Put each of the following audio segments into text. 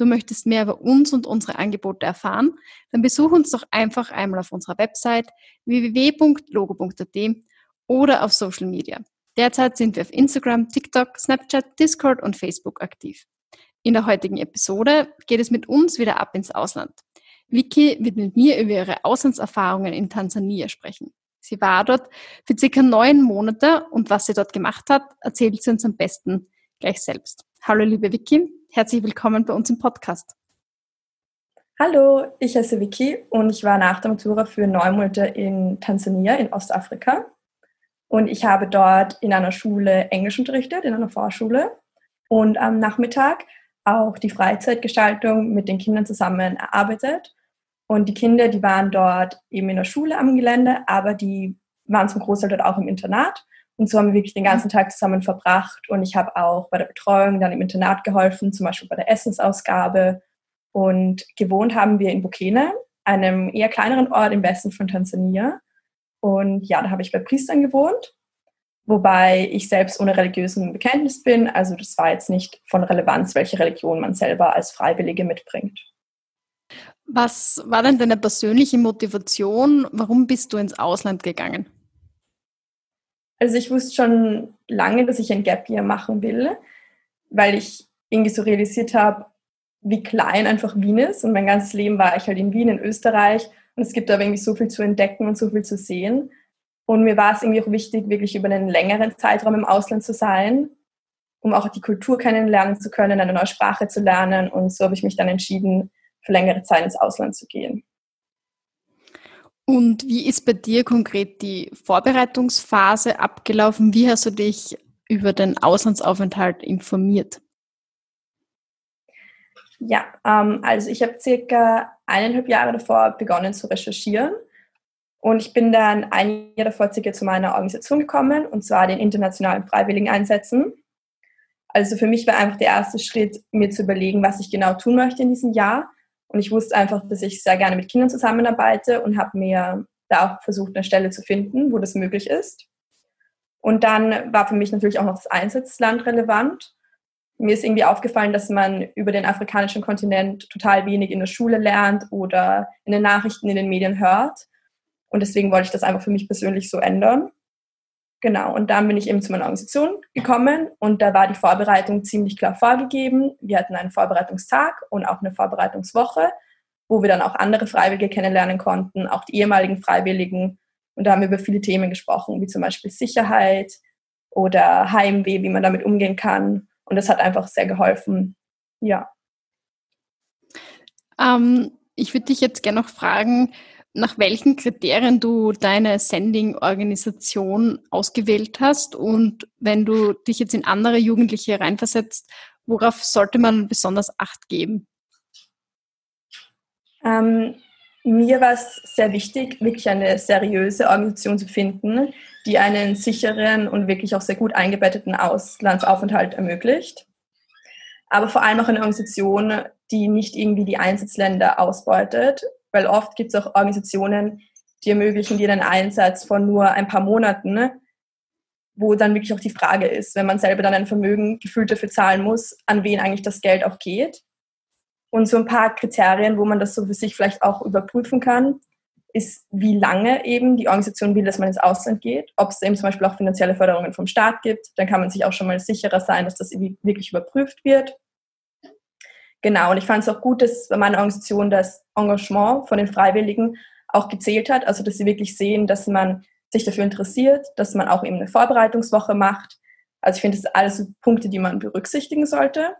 Du möchtest mehr über uns und unsere Angebote erfahren? Dann besuch uns doch einfach einmal auf unserer Website www.logo.at oder auf Social Media. Derzeit sind wir auf Instagram, TikTok, Snapchat, Discord und Facebook aktiv. In der heutigen Episode geht es mit uns wieder ab ins Ausland. Vicky wird mit mir über ihre Auslandserfahrungen in Tansania sprechen. Sie war dort für circa neun Monate und was sie dort gemacht hat, erzählt sie uns am besten gleich selbst. Hallo liebe Vicky, herzlich willkommen bei uns im Podcast. Hallo, ich heiße Vicky und ich war nach der Matura für neun Monate in Tansania in Ostafrika. Und ich habe dort in einer Schule Englisch unterrichtet, in einer Vorschule. Und am Nachmittag auch die Freizeitgestaltung mit den Kindern zusammen erarbeitet. Und die Kinder, die waren dort eben in der Schule am Gelände, aber die waren zum Großteil dort auch im Internat. Und so haben wir wirklich den ganzen Tag zusammen verbracht. Und ich habe auch bei der Betreuung dann im Internat geholfen, zum Beispiel bei der Essensausgabe. Und gewohnt haben wir in Bukene, einem eher kleineren Ort im Westen von Tansania. Und ja, da habe ich bei Priestern gewohnt, wobei ich selbst ohne religiösen Bekenntnis bin. Also das war jetzt nicht von Relevanz, welche Religion man selber als Freiwillige mitbringt. Was war denn deine persönliche Motivation? Warum bist du ins Ausland gegangen? Also ich wusste schon lange, dass ich ein Gap Year machen will, weil ich irgendwie so realisiert habe, wie klein einfach Wien ist. Und mein ganzes Leben war ich halt in Wien, in Österreich. Und es gibt aber irgendwie so viel zu entdecken und so viel zu sehen. Und mir war es irgendwie auch wichtig, wirklich über einen längeren Zeitraum im Ausland zu sein, um auch die Kultur kennenlernen zu können, eine neue Sprache zu lernen. Und so habe ich mich dann entschieden, für längere Zeit ins Ausland zu gehen. Und wie ist bei dir konkret die Vorbereitungsphase abgelaufen? Wie hast du dich über den Auslandsaufenthalt informiert? Ja, ähm, also ich habe circa eineinhalb Jahre davor begonnen zu recherchieren und ich bin dann ein Jahr davor circa zu meiner Organisation gekommen und zwar den internationalen Freiwilligeneinsätzen. Also für mich war einfach der erste Schritt, mir zu überlegen, was ich genau tun möchte in diesem Jahr und ich wusste einfach, dass ich sehr gerne mit Kindern zusammenarbeite und habe mir da auch versucht, eine Stelle zu finden, wo das möglich ist. Und dann war für mich natürlich auch noch das Einsatzland relevant. Mir ist irgendwie aufgefallen, dass man über den afrikanischen Kontinent total wenig in der Schule lernt oder in den Nachrichten, in den Medien hört. Und deswegen wollte ich das einfach für mich persönlich so ändern. Genau, und dann bin ich eben zu meiner Organisation gekommen und da war die Vorbereitung ziemlich klar vorgegeben. Wir hatten einen Vorbereitungstag und auch eine Vorbereitungswoche, wo wir dann auch andere Freiwillige kennenlernen konnten, auch die ehemaligen Freiwilligen. Und da haben wir über viele Themen gesprochen, wie zum Beispiel Sicherheit oder Heimweh, wie man damit umgehen kann. Und das hat einfach sehr geholfen. Ja. Ähm, ich würde dich jetzt gerne noch fragen, nach welchen Kriterien du deine Sending-Organisation ausgewählt hast und wenn du dich jetzt in andere Jugendliche reinversetzt, worauf sollte man besonders Acht geben? Ähm, mir war es sehr wichtig, wirklich eine seriöse Organisation zu finden, die einen sicheren und wirklich auch sehr gut eingebetteten Auslandsaufenthalt ermöglicht. Aber vor allem auch eine Organisation, die nicht irgendwie die Einsatzländer ausbeutet, weil oft gibt es auch Organisationen, die ermöglichen dir einen Einsatz von nur ein paar Monaten, ne? wo dann wirklich auch die Frage ist, wenn man selber dann ein Vermögen gefühlt dafür zahlen muss, an wen eigentlich das Geld auch geht. Und so ein paar Kriterien, wo man das so für sich vielleicht auch überprüfen kann, ist, wie lange eben die Organisation will, dass man ins Ausland geht. Ob es eben zum Beispiel auch finanzielle Förderungen vom Staat gibt, dann kann man sich auch schon mal sicherer sein, dass das wirklich überprüft wird. Genau, und ich fand es auch gut, dass meine Organisation das Engagement von den Freiwilligen auch gezählt hat, also dass sie wirklich sehen, dass man sich dafür interessiert, dass man auch eben eine Vorbereitungswoche macht. Also ich finde, das sind alles Punkte, die man berücksichtigen sollte.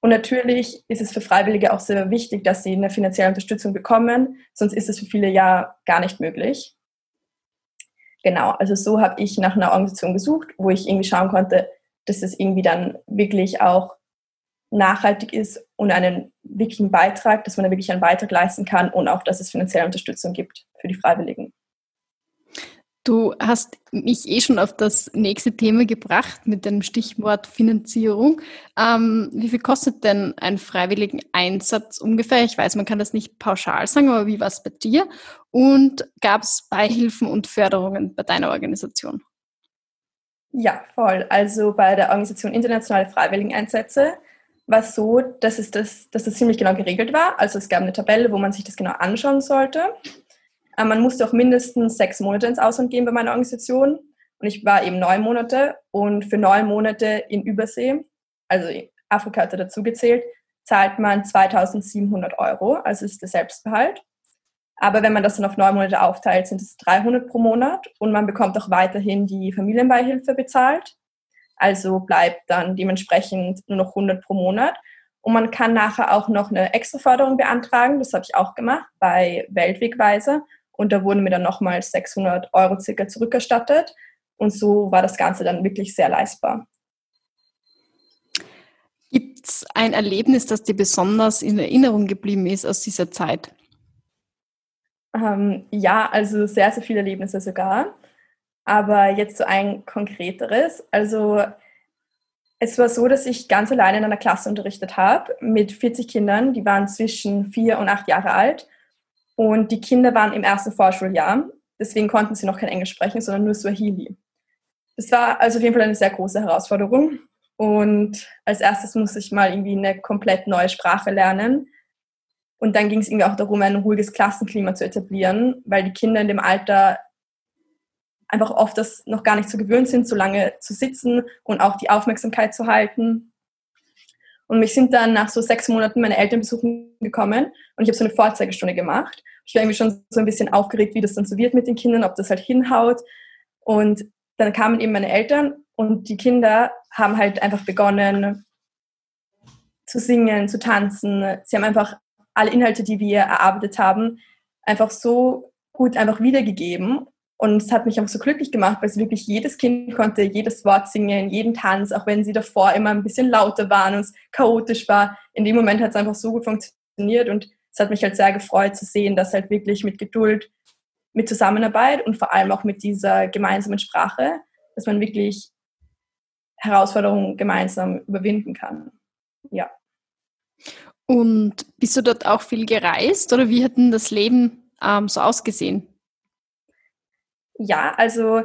Und natürlich ist es für Freiwillige auch sehr wichtig, dass sie eine finanzielle Unterstützung bekommen, sonst ist es für viele ja gar nicht möglich. Genau, also so habe ich nach einer Organisation gesucht, wo ich irgendwie schauen konnte, dass es irgendwie dann wirklich auch nachhaltig ist und einen wirklichen Beitrag, dass man da wirklich einen Beitrag leisten kann und auch, dass es finanzielle Unterstützung gibt für die Freiwilligen. Du hast mich eh schon auf das nächste Thema gebracht mit dem Stichwort Finanzierung. Ähm, wie viel kostet denn ein freiwilligen Einsatz ungefähr? Ich weiß, man kann das nicht pauschal sagen, aber wie war es bei dir? Und gab es Beihilfen und Förderungen bei deiner Organisation? Ja, voll. Also bei der Organisation Internationale Freiwilligeneinsätze war so, dass, es das, dass das ziemlich genau geregelt war. Also es gab eine Tabelle, wo man sich das genau anschauen sollte. Äh, man musste auch mindestens sechs Monate ins Ausland gehen bei meiner Organisation. Und ich war eben neun Monate. Und für neun Monate in Übersee, also Afrika hat dazu gezählt, zahlt man 2700 Euro. Also ist der Selbstbehalt. Aber wenn man das dann auf neun Monate aufteilt, sind es 300 pro Monat. Und man bekommt auch weiterhin die Familienbeihilfe bezahlt. Also bleibt dann dementsprechend nur noch 100 pro Monat. Und man kann nachher auch noch eine extra Förderung beantragen. Das habe ich auch gemacht bei Weltwegweise. Und da wurden mir dann nochmal 600 Euro circa zurückerstattet. Und so war das Ganze dann wirklich sehr leistbar. Gibt es ein Erlebnis, das dir besonders in Erinnerung geblieben ist aus dieser Zeit? Ähm, ja, also sehr, sehr viele Erlebnisse sogar. Aber jetzt so ein konkreteres. Also es war so, dass ich ganz alleine in einer Klasse unterrichtet habe mit 40 Kindern, die waren zwischen vier und acht Jahre alt. Und die Kinder waren im ersten Vorschuljahr, deswegen konnten sie noch kein Englisch sprechen, sondern nur Swahili. Das war also auf jeden Fall eine sehr große Herausforderung. Und als erstes musste ich mal irgendwie eine komplett neue Sprache lernen. Und dann ging es irgendwie auch darum, ein ruhiges Klassenklima zu etablieren, weil die Kinder in dem Alter einfach oft das noch gar nicht so gewöhnt sind, so lange zu sitzen und auch die Aufmerksamkeit zu halten. Und mich sind dann nach so sechs Monaten meine Eltern besuchen gekommen und ich habe so eine Vorzeigestunde gemacht. Ich war irgendwie schon so ein bisschen aufgeregt, wie das dann so wird mit den Kindern, ob das halt hinhaut. Und dann kamen eben meine Eltern und die Kinder haben halt einfach begonnen zu singen, zu tanzen. Sie haben einfach alle Inhalte, die wir erarbeitet haben, einfach so gut einfach wiedergegeben. Und es hat mich auch so glücklich gemacht, weil es wirklich jedes Kind konnte jedes Wort singen, jeden Tanz, auch wenn sie davor immer ein bisschen lauter waren und es chaotisch war. In dem Moment hat es einfach so gut funktioniert und es hat mich halt sehr gefreut zu sehen, dass halt wirklich mit Geduld, mit Zusammenarbeit und vor allem auch mit dieser gemeinsamen Sprache, dass man wirklich Herausforderungen gemeinsam überwinden kann. Ja. Und bist du dort auch viel gereist oder wie hat denn das Leben ähm, so ausgesehen? Ja, also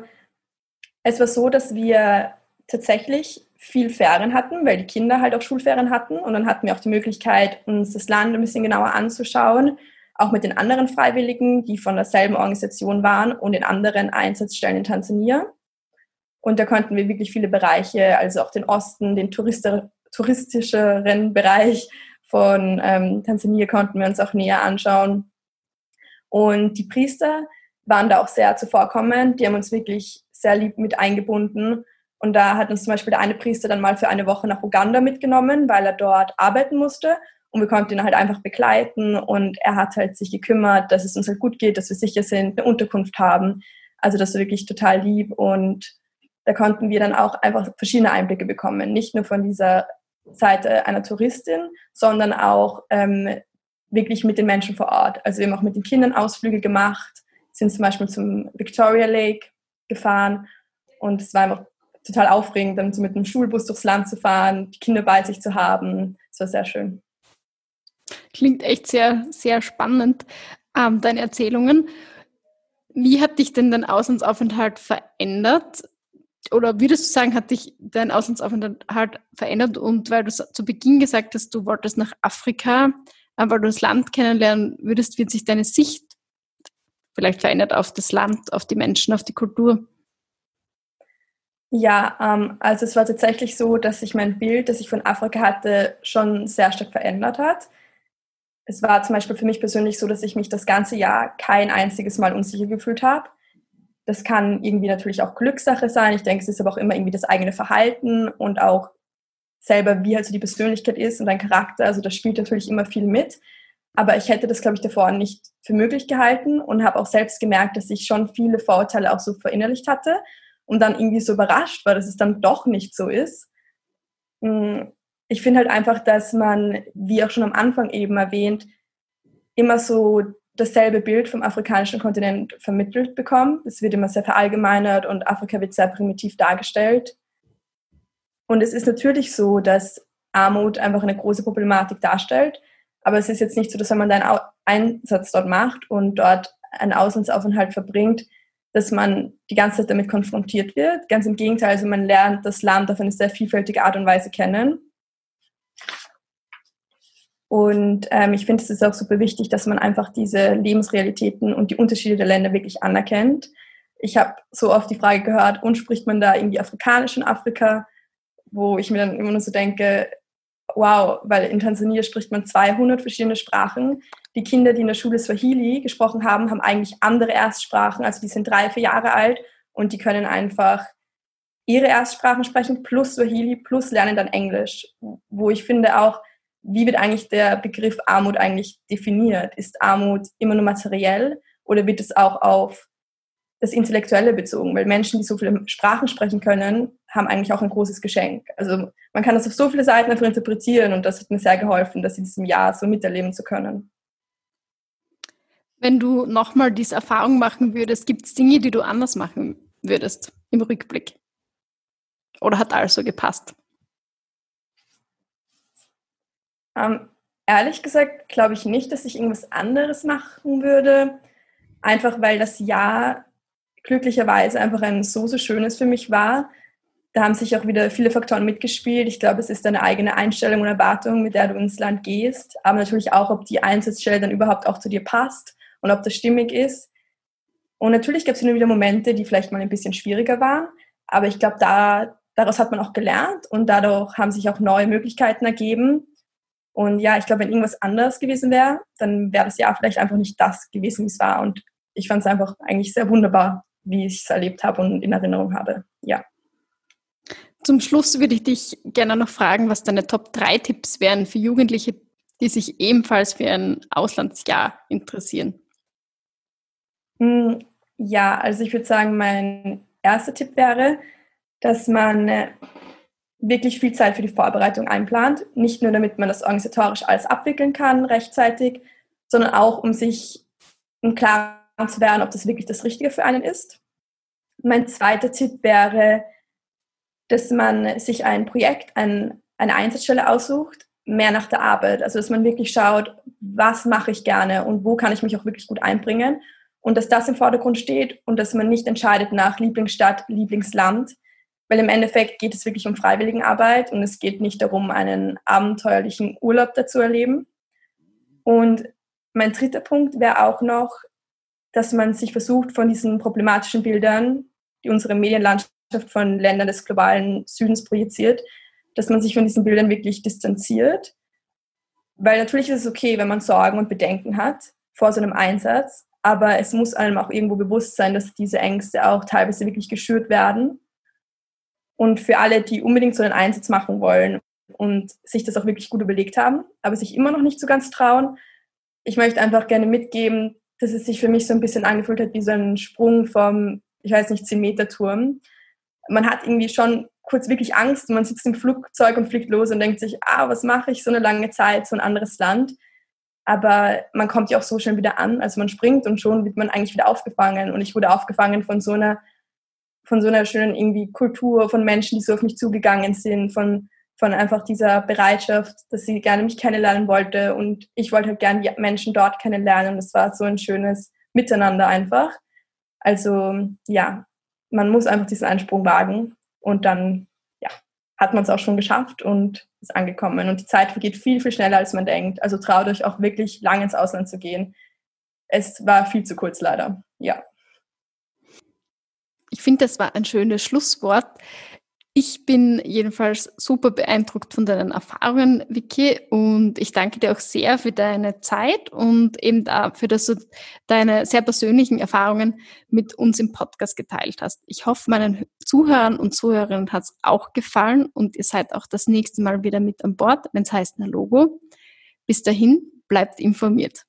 es war so, dass wir tatsächlich viel Ferien hatten, weil die Kinder halt auch Schulferien hatten. Und dann hatten wir auch die Möglichkeit, uns das Land ein bisschen genauer anzuschauen, auch mit den anderen Freiwilligen, die von derselben Organisation waren und in anderen Einsatzstellen in Tansania. Und da konnten wir wirklich viele Bereiche, also auch den Osten, den touristischeren Bereich von ähm, Tansania konnten wir uns auch näher anschauen. Und die Priester waren da auch sehr zuvorkommend. Die haben uns wirklich sehr lieb mit eingebunden. Und da hat uns zum Beispiel der eine Priester dann mal für eine Woche nach Uganda mitgenommen, weil er dort arbeiten musste. Und wir konnten ihn halt einfach begleiten. Und er hat halt sich gekümmert, dass es uns halt gut geht, dass wir sicher sind, eine Unterkunft haben. Also das war wirklich total lieb. Und da konnten wir dann auch einfach verschiedene Einblicke bekommen. Nicht nur von dieser Seite einer Touristin, sondern auch ähm, wirklich mit den Menschen vor Ort. Also wir haben auch mit den Kindern Ausflüge gemacht sind zum Beispiel zum Victoria Lake gefahren und es war einfach total aufregend, dann so mit einem Schulbus durchs Land zu fahren, die Kinder bei sich zu haben. Es war sehr schön. Klingt echt sehr, sehr spannend, ähm, deine Erzählungen. Wie hat dich denn dein Auslandsaufenthalt verändert? Oder würdest du sagen, hat dich dein Auslandsaufenthalt verändert? Und weil du zu Beginn gesagt hast, du wolltest nach Afrika, äh, weil du das Land kennenlernen würdest, wird sich deine Sicht vielleicht verändert auf das Land, auf die Menschen, auf die Kultur? Ja, ähm, also es war tatsächlich so, dass sich mein Bild, das ich von Afrika hatte, schon sehr stark verändert hat. Es war zum Beispiel für mich persönlich so, dass ich mich das ganze Jahr kein einziges Mal unsicher gefühlt habe. Das kann irgendwie natürlich auch Glückssache sein. Ich denke, es ist aber auch immer irgendwie das eigene Verhalten und auch selber, wie halt so die Persönlichkeit ist und dein Charakter. Also das spielt natürlich immer viel mit. Aber ich hätte das, glaube ich, davor nicht für möglich gehalten und habe auch selbst gemerkt, dass ich schon viele Vorurteile auch so verinnerlicht hatte und dann irgendwie so überrascht war, dass es dann doch nicht so ist. Mm, ich finde halt einfach, dass man, wie auch schon am Anfang eben erwähnt, immer so dasselbe Bild vom afrikanischen Kontinent vermittelt bekommt. Es wird immer sehr verallgemeinert und Afrika wird sehr primitiv dargestellt. Und es ist natürlich so, dass Armut einfach eine große Problematik darstellt. Aber es ist jetzt nicht so, dass wenn man einen Einsatz dort macht und dort einen Auslandsaufenthalt verbringt, dass man die ganze Zeit damit konfrontiert wird. Ganz im Gegenteil, also man lernt das Land auf eine sehr vielfältige Art und Weise kennen. Und ähm, ich finde, es ist auch super wichtig, dass man einfach diese Lebensrealitäten und die Unterschiede der Länder wirklich anerkennt. Ich habe so oft die Frage gehört, und spricht man da irgendwie Afrikanisch in Afrika, wo ich mir dann immer nur so denke, wow, weil in Tansania spricht man 200 verschiedene Sprachen. Die Kinder, die in der Schule Swahili gesprochen haben, haben eigentlich andere Erstsprachen, also die sind drei, vier Jahre alt und die können einfach ihre Erstsprachen sprechen plus Swahili plus lernen dann Englisch, wo ich finde auch, wie wird eigentlich der Begriff Armut eigentlich definiert? Ist Armut immer nur materiell oder wird es auch auf das Intellektuelle bezogen? Weil Menschen, die so viele Sprachen sprechen können, haben eigentlich auch ein großes Geschenk. Also man kann das auf so viele Seiten einfach interpretieren und das hat mir sehr geholfen, das in diesem Jahr so miterleben zu können. Wenn du nochmal diese Erfahrung machen würdest, gibt es Dinge, die du anders machen würdest im Rückblick? Oder hat alles so gepasst? Ähm, ehrlich gesagt glaube ich nicht, dass ich irgendwas anderes machen würde. Einfach weil das Jahr glücklicherweise einfach ein so, so schönes für mich war. Da haben sich auch wieder viele Faktoren mitgespielt. Ich glaube, es ist deine eigene Einstellung und Erwartung, mit der du ins Land gehst. Aber natürlich auch, ob die Einsatzstelle dann überhaupt auch zu dir passt und ob das stimmig ist. Und natürlich gab es immer wieder Momente, die vielleicht mal ein bisschen schwieriger waren. Aber ich glaube, da, daraus hat man auch gelernt und dadurch haben sich auch neue Möglichkeiten ergeben. Und ja, ich glaube, wenn irgendwas anders gewesen wäre, dann wäre das Jahr vielleicht einfach nicht das gewesen, wie es war. Und ich fand es einfach eigentlich sehr wunderbar, wie ich es erlebt habe und in Erinnerung habe. Ja. Zum Schluss würde ich dich gerne noch fragen, was deine Top 3 Tipps wären für Jugendliche, die sich ebenfalls für ein Auslandsjahr interessieren. Hm, ja, also ich würde sagen, mein erster Tipp wäre, dass man äh, wirklich viel Zeit für die Vorbereitung einplant. Nicht nur, damit man das organisatorisch alles abwickeln kann rechtzeitig, sondern auch, um sich im Klaren zu werden, ob das wirklich das Richtige für einen ist. Mein zweiter Tipp wäre, dass man sich ein Projekt, ein, eine Einsatzstelle aussucht, mehr nach der Arbeit. Also, dass man wirklich schaut, was mache ich gerne und wo kann ich mich auch wirklich gut einbringen. Und dass das im Vordergrund steht und dass man nicht entscheidet nach Lieblingsstadt, Lieblingsland, weil im Endeffekt geht es wirklich um Freiwilligenarbeit und es geht nicht darum, einen abenteuerlichen Urlaub dazu erleben. Und mein dritter Punkt wäre auch noch, dass man sich versucht, von diesen problematischen Bildern, die unsere Medienlandschaft von Ländern des globalen Südens projiziert, dass man sich von diesen Bildern wirklich distanziert. Weil natürlich ist es okay, wenn man Sorgen und Bedenken hat vor so einem Einsatz, aber es muss einem auch irgendwo bewusst sein, dass diese Ängste auch teilweise wirklich geschürt werden und für alle, die unbedingt so einen Einsatz machen wollen und sich das auch wirklich gut überlegt haben, aber sich immer noch nicht so ganz trauen, ich möchte einfach gerne mitgeben, dass es sich für mich so ein bisschen angefühlt hat wie so ein Sprung vom, ich weiß nicht, 10-Meter-Turm. Man hat irgendwie schon kurz wirklich Angst, man sitzt im Flugzeug und fliegt los und denkt sich, ah, was mache ich so eine lange Zeit, so ein anderes Land. Aber man kommt ja auch so schnell wieder an, also man springt und schon wird man eigentlich wieder aufgefangen. Und ich wurde aufgefangen von so einer von so einer schönen irgendwie Kultur, von Menschen, die so auf mich zugegangen sind, von, von einfach dieser Bereitschaft, dass sie gerne mich kennenlernen wollte und ich wollte halt gerne die Menschen dort kennenlernen. Das war so ein schönes Miteinander einfach. Also ja, man muss einfach diesen Einsprung wagen und dann ja, hat man es auch schon geschafft und ist angekommen. Und die Zeit vergeht viel, viel schneller, als man denkt. Also traut euch auch wirklich lang ins Ausland zu gehen. Es war viel zu kurz leider. Ja. Ich finde, das war ein schönes Schlusswort. Ich bin jedenfalls super beeindruckt von deinen Erfahrungen, Vicky, und ich danke dir auch sehr für deine Zeit und eben dafür, dass du deine sehr persönlichen Erfahrungen mit uns im Podcast geteilt hast. Ich hoffe, meinen Zuhörern und Zuhörerinnen hat es auch gefallen und ihr seid auch das nächste Mal wieder mit an Bord, wenn es heißt, na Logo. Bis dahin, bleibt informiert.